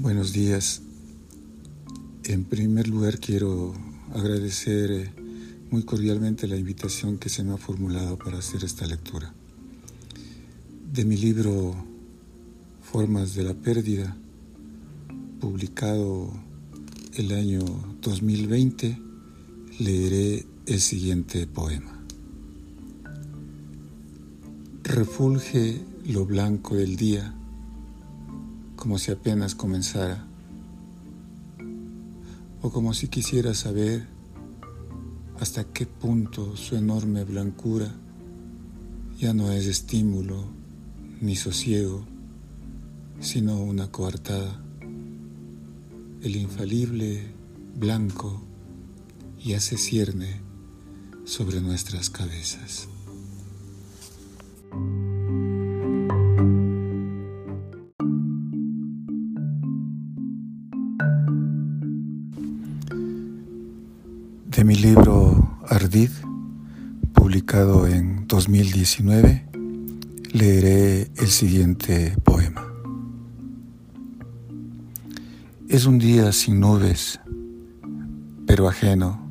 Buenos días. En primer lugar quiero agradecer eh, muy cordialmente la invitación que se me ha formulado para hacer esta lectura. De mi libro Formas de la Pérdida, publicado el año 2020, leeré el siguiente poema. Refulge lo blanco del día como si apenas comenzara, o como si quisiera saber hasta qué punto su enorme blancura ya no es estímulo ni sosiego, sino una coartada. El infalible blanco ya se cierne sobre nuestras cabezas. Ardid, publicado en 2019, leeré el siguiente poema. Es un día sin nubes, pero ajeno,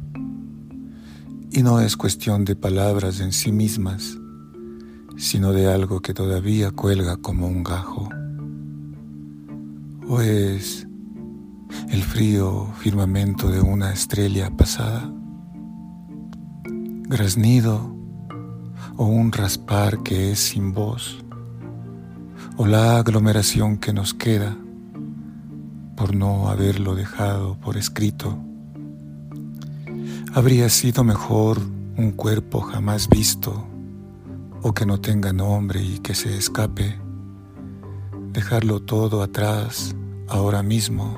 y no es cuestión de palabras en sí mismas, sino de algo que todavía cuelga como un gajo. O es el frío firmamento de una estrella pasada graznido o un raspar que es sin voz, o la aglomeración que nos queda por no haberlo dejado por escrito. Habría sido mejor un cuerpo jamás visto o que no tenga nombre y que se escape, dejarlo todo atrás ahora mismo,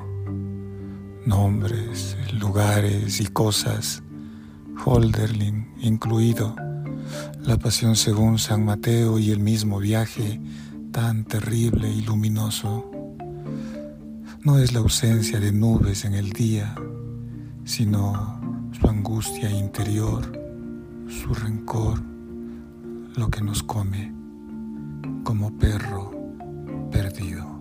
nombres, lugares y cosas Holderlin incluido, la pasión según San Mateo y el mismo viaje tan terrible y luminoso. No es la ausencia de nubes en el día, sino su angustia interior, su rencor, lo que nos come como perro perdido.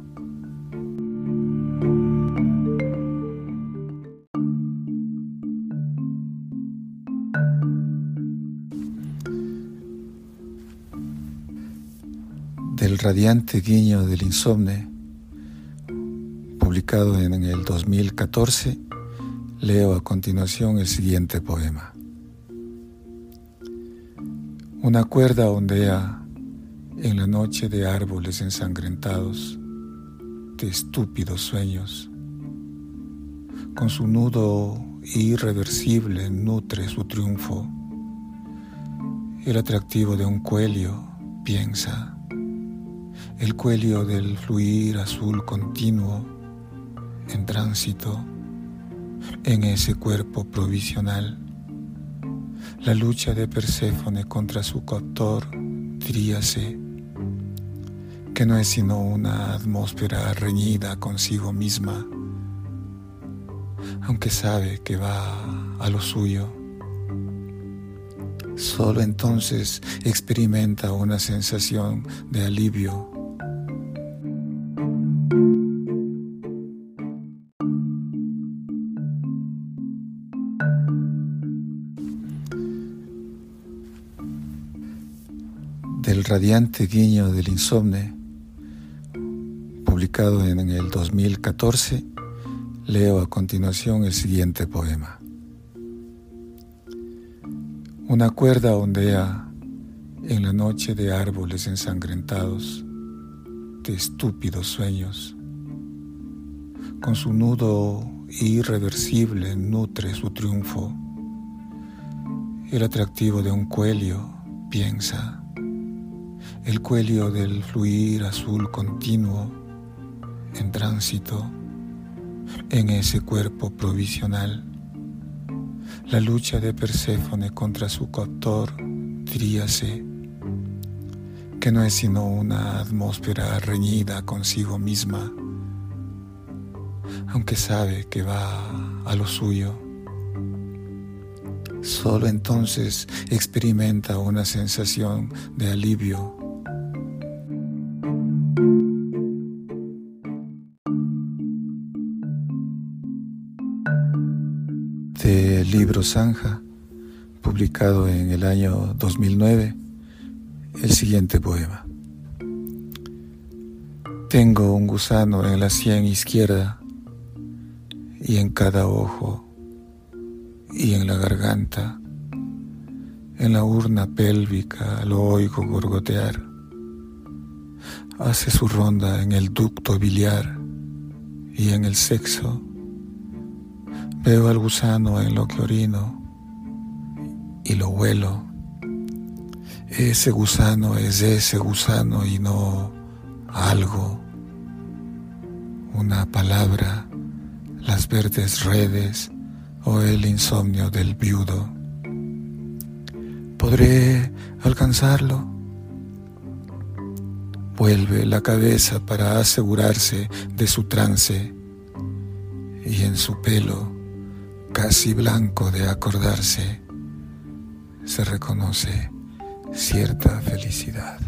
Del radiante guiño del insomne, publicado en el 2014, leo a continuación el siguiente poema. Una cuerda ondea en la noche de árboles ensangrentados, de estúpidos sueños. Con su nudo irreversible nutre su triunfo. El atractivo de un cuello piensa el cuello del fluir azul continuo en tránsito en ese cuerpo provisional. La lucha de Perséfone contra su captor, diríase, que no es sino una atmósfera reñida consigo misma, aunque sabe que va a lo suyo. Solo entonces experimenta una sensación de alivio del radiante guiño del insomne, publicado en el 2014, leo a continuación el siguiente poema. Una cuerda ondea en la noche de árboles ensangrentados, de estúpidos sueños. Con su nudo irreversible nutre su triunfo. El atractivo de un cuello piensa el cuello del fluir azul continuo en tránsito en ese cuerpo provisional. La lucha de Perséfone contra su captor, diríase, que no es sino una atmósfera reñida consigo misma, aunque sabe que va a lo suyo. Solo entonces experimenta una sensación de alivio. Del libro Zanja, publicado en el año 2009, el siguiente poema. Tengo un gusano en la sien izquierda y en cada ojo y en la garganta. En la urna pélvica lo oigo gorgotear. Hace su ronda en el ducto biliar y en el sexo. Veo al gusano en lo que orino y lo huelo. Ese gusano es ese gusano y no algo, una palabra, las verdes redes o el insomnio del viudo. ¿Podré alcanzarlo? Vuelve la cabeza para asegurarse de su trance y en su pelo, casi blanco de acordarse, se reconoce cierta felicidad.